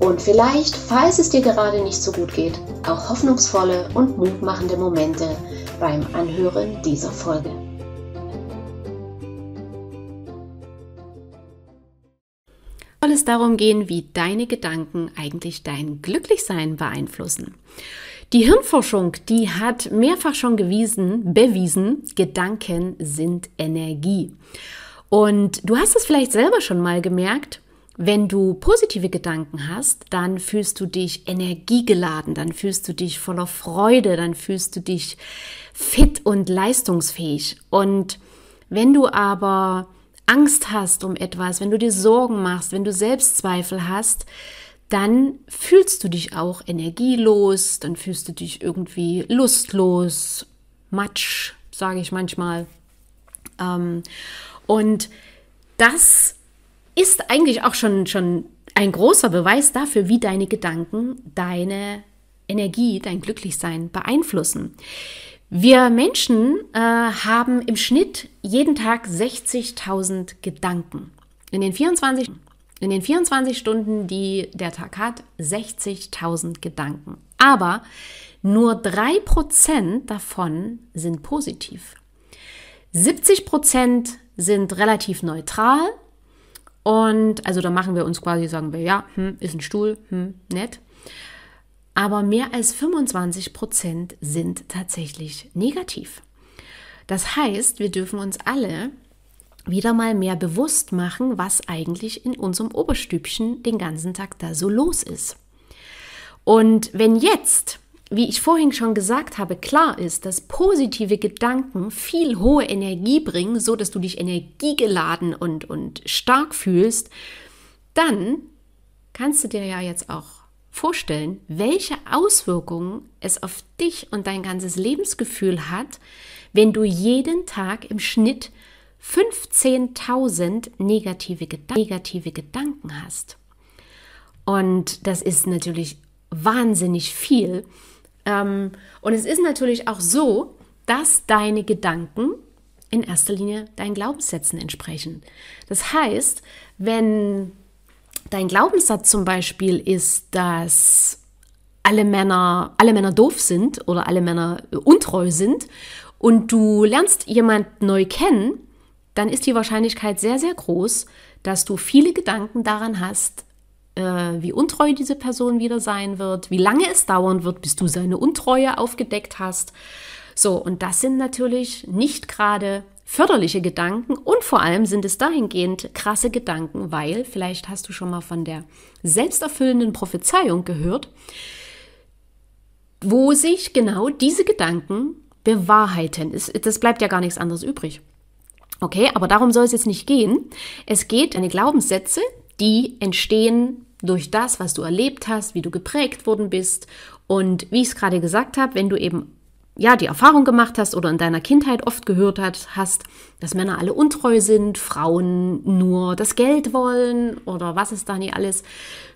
und vielleicht, falls es dir gerade nicht so gut geht, auch hoffnungsvolle und mutmachende Momente beim Anhören dieser Folge. Soll es darum gehen, wie deine Gedanken eigentlich dein Glücklichsein beeinflussen. Die Hirnforschung, die hat mehrfach schon gewiesen, bewiesen, Gedanken sind Energie. Und du hast es vielleicht selber schon mal gemerkt, wenn du positive Gedanken hast, dann fühlst du dich energiegeladen, dann fühlst du dich voller Freude, dann fühlst du dich fit und leistungsfähig. Und wenn du aber Angst hast um etwas, wenn du dir Sorgen machst, wenn du Selbstzweifel hast, dann fühlst du dich auch energielos, dann fühlst du dich irgendwie lustlos, matsch, sage ich manchmal. Ähm, und das ist eigentlich auch schon, schon ein großer Beweis dafür, wie deine Gedanken deine Energie, dein Glücklichsein beeinflussen. Wir Menschen äh, haben im Schnitt jeden Tag 60.000 Gedanken. In den 24 in den 24 Stunden, die der Tag hat, 60.000 Gedanken. Aber nur 3% davon sind positiv. 70% sind relativ neutral und also da machen wir uns quasi, sagen wir, ja, hm, ist ein Stuhl, hm, nett. Aber mehr als 25 Prozent sind tatsächlich negativ. Das heißt, wir dürfen uns alle wieder mal mehr bewusst machen, was eigentlich in unserem Oberstübchen den ganzen Tag da so los ist. Und wenn jetzt wie ich vorhin schon gesagt habe, klar ist, dass positive Gedanken viel hohe Energie bringen, so dass du dich energiegeladen und, und stark fühlst, dann kannst du dir ja jetzt auch vorstellen, welche Auswirkungen es auf dich und dein ganzes Lebensgefühl hat, wenn du jeden Tag im Schnitt 15.000 negative, negative Gedanken hast. Und das ist natürlich wahnsinnig viel. Ähm, und es ist natürlich auch so, dass deine Gedanken in erster Linie deinen Glaubenssätzen entsprechen. Das heißt, wenn dein Glaubenssatz zum Beispiel ist, dass alle Männer, alle Männer doof sind oder alle Männer untreu sind und du lernst jemand neu kennen, dann ist die Wahrscheinlichkeit sehr, sehr groß, dass du viele Gedanken daran hast, äh, wie untreu diese Person wieder sein wird, wie lange es dauern wird, bis du seine Untreue aufgedeckt hast. So, und das sind natürlich nicht gerade förderliche Gedanken und vor allem sind es dahingehend krasse Gedanken, weil vielleicht hast du schon mal von der selbsterfüllenden Prophezeiung gehört, wo sich genau diese Gedanken bewahrheiten. Das bleibt ja gar nichts anderes übrig. Okay, aber darum soll es jetzt nicht gehen. Es geht um Glaubenssätze, die entstehen durch das, was du erlebt hast, wie du geprägt worden bist. Und wie ich es gerade gesagt habe, wenn du eben ja die Erfahrung gemacht hast oder in deiner Kindheit oft gehört hast, dass Männer alle untreu sind, Frauen nur das Geld wollen oder was es da nicht alles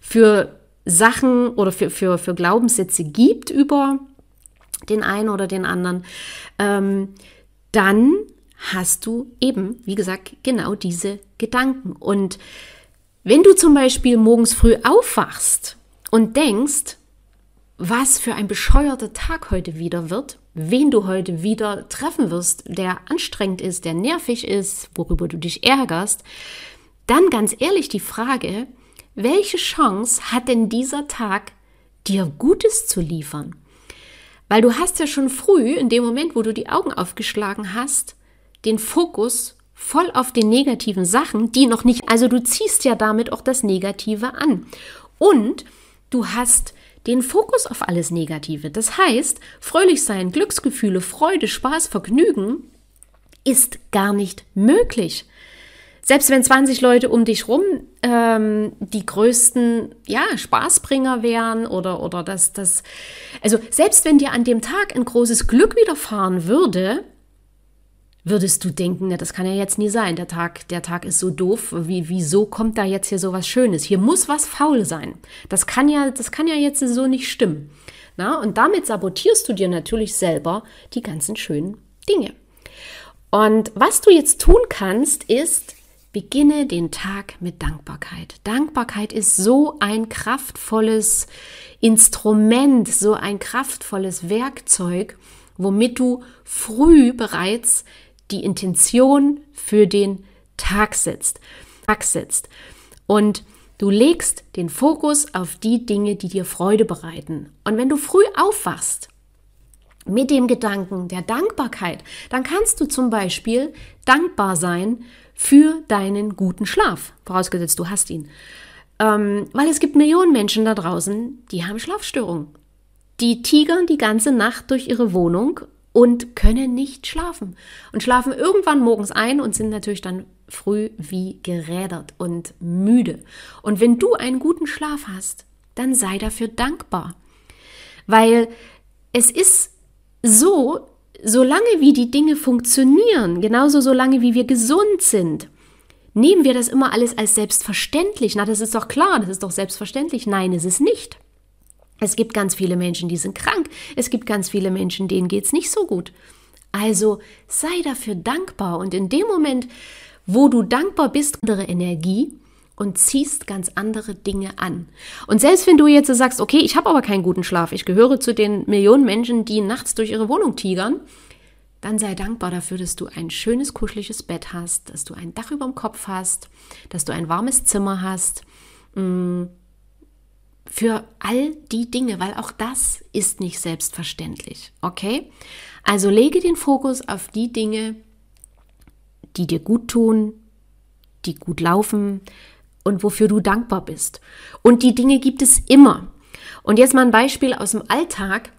für Sachen oder für, für, für Glaubenssätze gibt über den einen oder den anderen, ähm, dann hast du eben, wie gesagt, genau diese Gedanken. Und wenn du zum Beispiel morgens früh aufwachst und denkst, was für ein bescheuerter Tag heute wieder wird, wen du heute wieder treffen wirst, der anstrengend ist, der nervig ist, worüber du dich ärgerst, dann ganz ehrlich die Frage, welche Chance hat denn dieser Tag, dir Gutes zu liefern? Weil du hast ja schon früh, in dem Moment, wo du die Augen aufgeschlagen hast, den Fokus voll auf den negativen Sachen, die noch nicht, also du ziehst ja damit auch das Negative an. Und du hast den Fokus auf alles Negative. Das heißt, fröhlich sein, Glücksgefühle, Freude, Spaß, Vergnügen ist gar nicht möglich. selbst wenn 20 Leute um dich rum ähm, die größten ja, Spaßbringer wären oder, oder das, das, also selbst wenn dir an dem Tag ein großes Glück widerfahren würde, würdest du denken, na, das kann ja jetzt nie sein. Der Tag, der Tag ist so doof. Wie, wieso kommt da jetzt hier so was Schönes? Hier muss was faul sein. Das kann ja, das kann ja jetzt so nicht stimmen. Na, und damit sabotierst du dir natürlich selber die ganzen schönen Dinge. Und was du jetzt tun kannst, ist, beginne den Tag mit Dankbarkeit. Dankbarkeit ist so ein kraftvolles Instrument, so ein kraftvolles Werkzeug, womit du früh bereits die Intention für den Tag setzt. Tag setzt. Und du legst den Fokus auf die Dinge, die dir Freude bereiten. Und wenn du früh aufwachst mit dem Gedanken der Dankbarkeit, dann kannst du zum Beispiel dankbar sein für deinen guten Schlaf, vorausgesetzt du hast ihn. Ähm, weil es gibt Millionen Menschen da draußen, die haben Schlafstörungen. Die tigern die ganze Nacht durch ihre Wohnung und können nicht schlafen und schlafen irgendwann morgens ein und sind natürlich dann früh wie gerädert und müde. Und wenn du einen guten Schlaf hast, dann sei dafür dankbar, weil es ist so, solange wie die Dinge funktionieren, genauso solange wie wir gesund sind, nehmen wir das immer alles als selbstverständlich. Na, das ist doch klar, das ist doch selbstverständlich. Nein, es ist nicht. Es gibt ganz viele Menschen, die sind krank. Es gibt ganz viele Menschen, denen geht es nicht so gut. Also sei dafür dankbar und in dem Moment, wo du dankbar bist, andere Energie und ziehst ganz andere Dinge an. Und selbst wenn du jetzt sagst, okay, ich habe aber keinen guten Schlaf, ich gehöre zu den Millionen Menschen, die nachts durch ihre Wohnung tigern, dann sei dankbar dafür, dass du ein schönes, kuscheliges Bett hast, dass du ein Dach über dem Kopf hast, dass du ein warmes Zimmer hast. Mm, für all die Dinge, weil auch das ist nicht selbstverständlich. Okay? Also lege den Fokus auf die Dinge, die dir gut tun, die gut laufen und wofür du dankbar bist. Und die Dinge gibt es immer. Und jetzt mal ein Beispiel aus dem Alltag.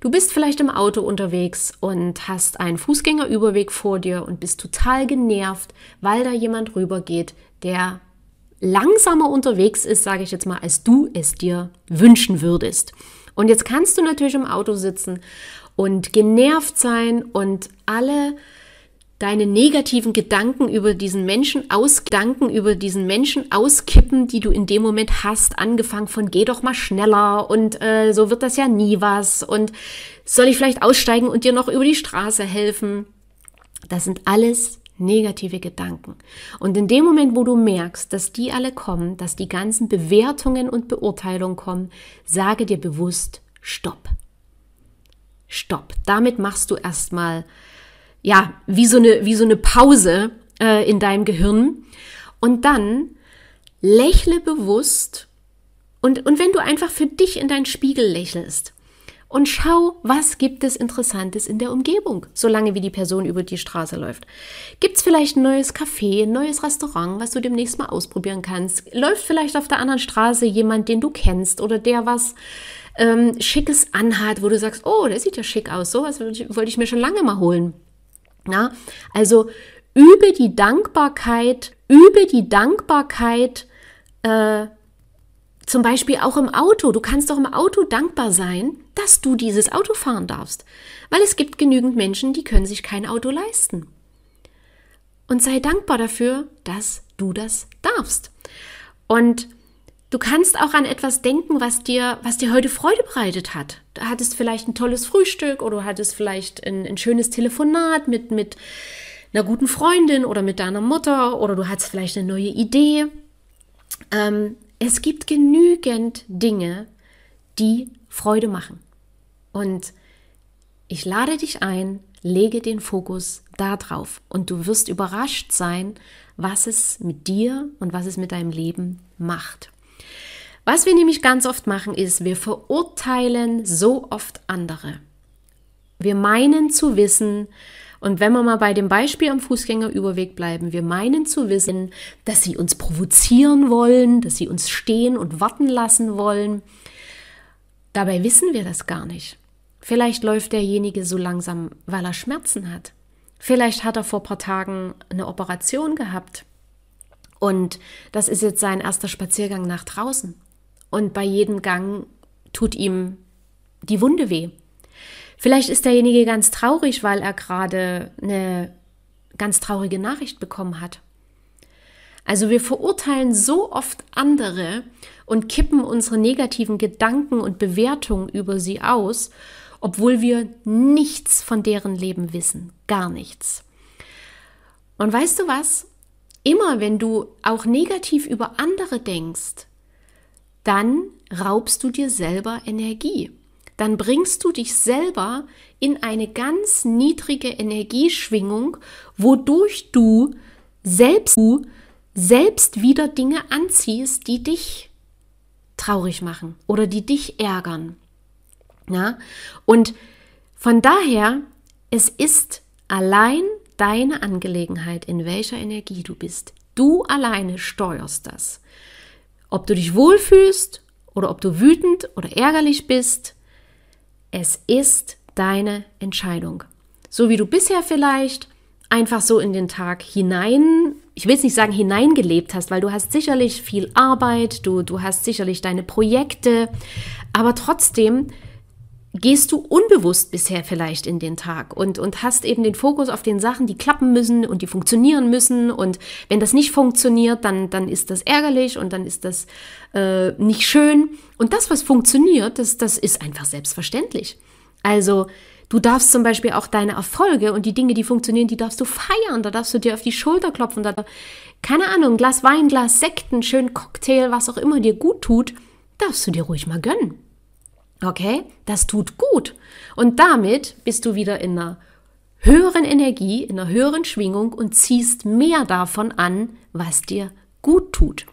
Du bist vielleicht im Auto unterwegs und hast einen Fußgängerüberweg vor dir und bist total genervt, weil da jemand rübergeht, der langsamer unterwegs ist, sage ich jetzt mal, als du es dir wünschen würdest. Und jetzt kannst du natürlich im Auto sitzen und genervt sein und alle deine negativen Gedanken über diesen Menschen ausgedanken, über diesen Menschen auskippen, die du in dem Moment hast, angefangen von geh doch mal schneller und äh, so wird das ja nie was und soll ich vielleicht aussteigen und dir noch über die Straße helfen? Das sind alles negative Gedanken. Und in dem Moment, wo du merkst, dass die alle kommen, dass die ganzen Bewertungen und Beurteilungen kommen, sage dir bewusst, stopp. Stopp. Damit machst du erstmal, ja, wie so eine, wie so eine Pause äh, in deinem Gehirn. Und dann lächle bewusst. Und, und wenn du einfach für dich in deinen Spiegel lächelst, und schau, was gibt es Interessantes in der Umgebung, solange wie die Person über die Straße läuft. Gibt es vielleicht ein neues Café, ein neues Restaurant, was du demnächst mal ausprobieren kannst? Läuft vielleicht auf der anderen Straße jemand, den du kennst oder der was ähm, Schickes anhat, wo du sagst, oh, der sieht ja schick aus, so was wollte ich mir schon lange mal holen. Ja, also übe die Dankbarkeit, übe die Dankbarkeit äh, zum Beispiel auch im Auto. Du kannst doch im Auto dankbar sein, dass du dieses Auto fahren darfst. Weil es gibt genügend Menschen, die können sich kein Auto leisten. Und sei dankbar dafür, dass du das darfst. Und du kannst auch an etwas denken, was dir, was dir heute Freude bereitet hat. Du hattest vielleicht ein tolles Frühstück oder du hattest vielleicht ein, ein schönes Telefonat mit, mit einer guten Freundin oder mit deiner Mutter oder du hattest vielleicht eine neue Idee. Ähm, es gibt genügend Dinge, die Freude machen. Und ich lade dich ein, lege den Fokus da drauf und du wirst überrascht sein, was es mit dir und was es mit deinem Leben macht. Was wir nämlich ganz oft machen, ist, wir verurteilen so oft andere. Wir meinen zu wissen, und wenn wir mal bei dem Beispiel am Fußgängerüberweg bleiben, wir meinen zu wissen, dass sie uns provozieren wollen, dass sie uns stehen und warten lassen wollen. Dabei wissen wir das gar nicht. Vielleicht läuft derjenige so langsam, weil er Schmerzen hat. Vielleicht hat er vor ein paar Tagen eine Operation gehabt. Und das ist jetzt sein erster Spaziergang nach draußen. Und bei jedem Gang tut ihm die Wunde weh. Vielleicht ist derjenige ganz traurig, weil er gerade eine ganz traurige Nachricht bekommen hat. Also wir verurteilen so oft andere und kippen unsere negativen Gedanken und Bewertungen über sie aus, obwohl wir nichts von deren Leben wissen, gar nichts. Und weißt du was? Immer wenn du auch negativ über andere denkst, dann raubst du dir selber Energie. Dann bringst du dich selber in eine ganz niedrige Energieschwingung, wodurch du selbst, du selbst wieder Dinge anziehst, die dich traurig machen oder die dich ärgern. Ja? Und von daher, es ist allein deine Angelegenheit, in welcher Energie du bist. Du alleine steuerst das. Ob du dich wohlfühlst oder ob du wütend oder ärgerlich bist, es ist deine Entscheidung. So wie du bisher vielleicht einfach so in den Tag hinein, ich will es nicht sagen hineingelebt hast, weil du hast sicherlich viel Arbeit, du, du hast sicherlich deine Projekte, aber trotzdem gehst du unbewusst bisher vielleicht in den Tag und, und hast eben den Fokus auf den Sachen, die klappen müssen und die funktionieren müssen. Und wenn das nicht funktioniert, dann, dann ist das ärgerlich und dann ist das äh, nicht schön. Und das, was funktioniert, das, das ist einfach selbstverständlich. Also du darfst zum Beispiel auch deine Erfolge und die Dinge, die funktionieren, die darfst du feiern. Da darfst du dir auf die Schulter klopfen. Da, keine Ahnung, Glas Wein, Glas Sekten, schön Cocktail, was auch immer dir gut tut, darfst du dir ruhig mal gönnen. Okay, das tut gut. Und damit bist du wieder in einer höheren Energie, in einer höheren Schwingung und ziehst mehr davon an, was dir gut tut.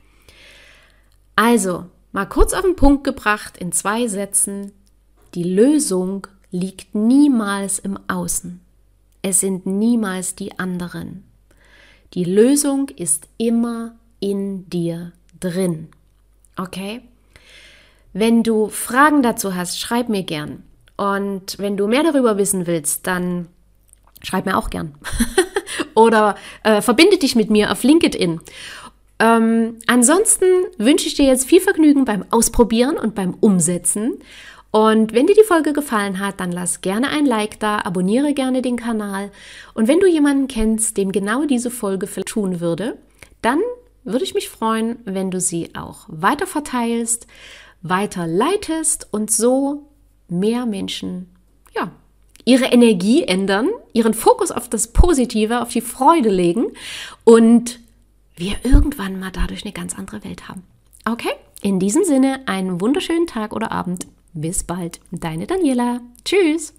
Also, mal kurz auf den Punkt gebracht in zwei Sätzen. Die Lösung liegt niemals im Außen. Es sind niemals die anderen. Die Lösung ist immer in dir drin. Okay? Wenn du Fragen dazu hast, schreib mir gern. Und wenn du mehr darüber wissen willst, dann schreib mir auch gern. Oder äh, verbinde dich mit mir auf LinkedIn. Ähm, ansonsten wünsche ich dir jetzt viel Vergnügen beim Ausprobieren und beim Umsetzen. Und wenn dir die Folge gefallen hat, dann lass gerne ein Like da, abonniere gerne den Kanal. Und wenn du jemanden kennst, dem genau diese Folge tun würde, dann würde ich mich freuen, wenn du sie auch weiter verteilst weiterleitest und so mehr Menschen, ja, ihre Energie ändern, ihren Fokus auf das Positive, auf die Freude legen und wir irgendwann mal dadurch eine ganz andere Welt haben. Okay? In diesem Sinne, einen wunderschönen Tag oder Abend. Bis bald. Deine Daniela. Tschüss.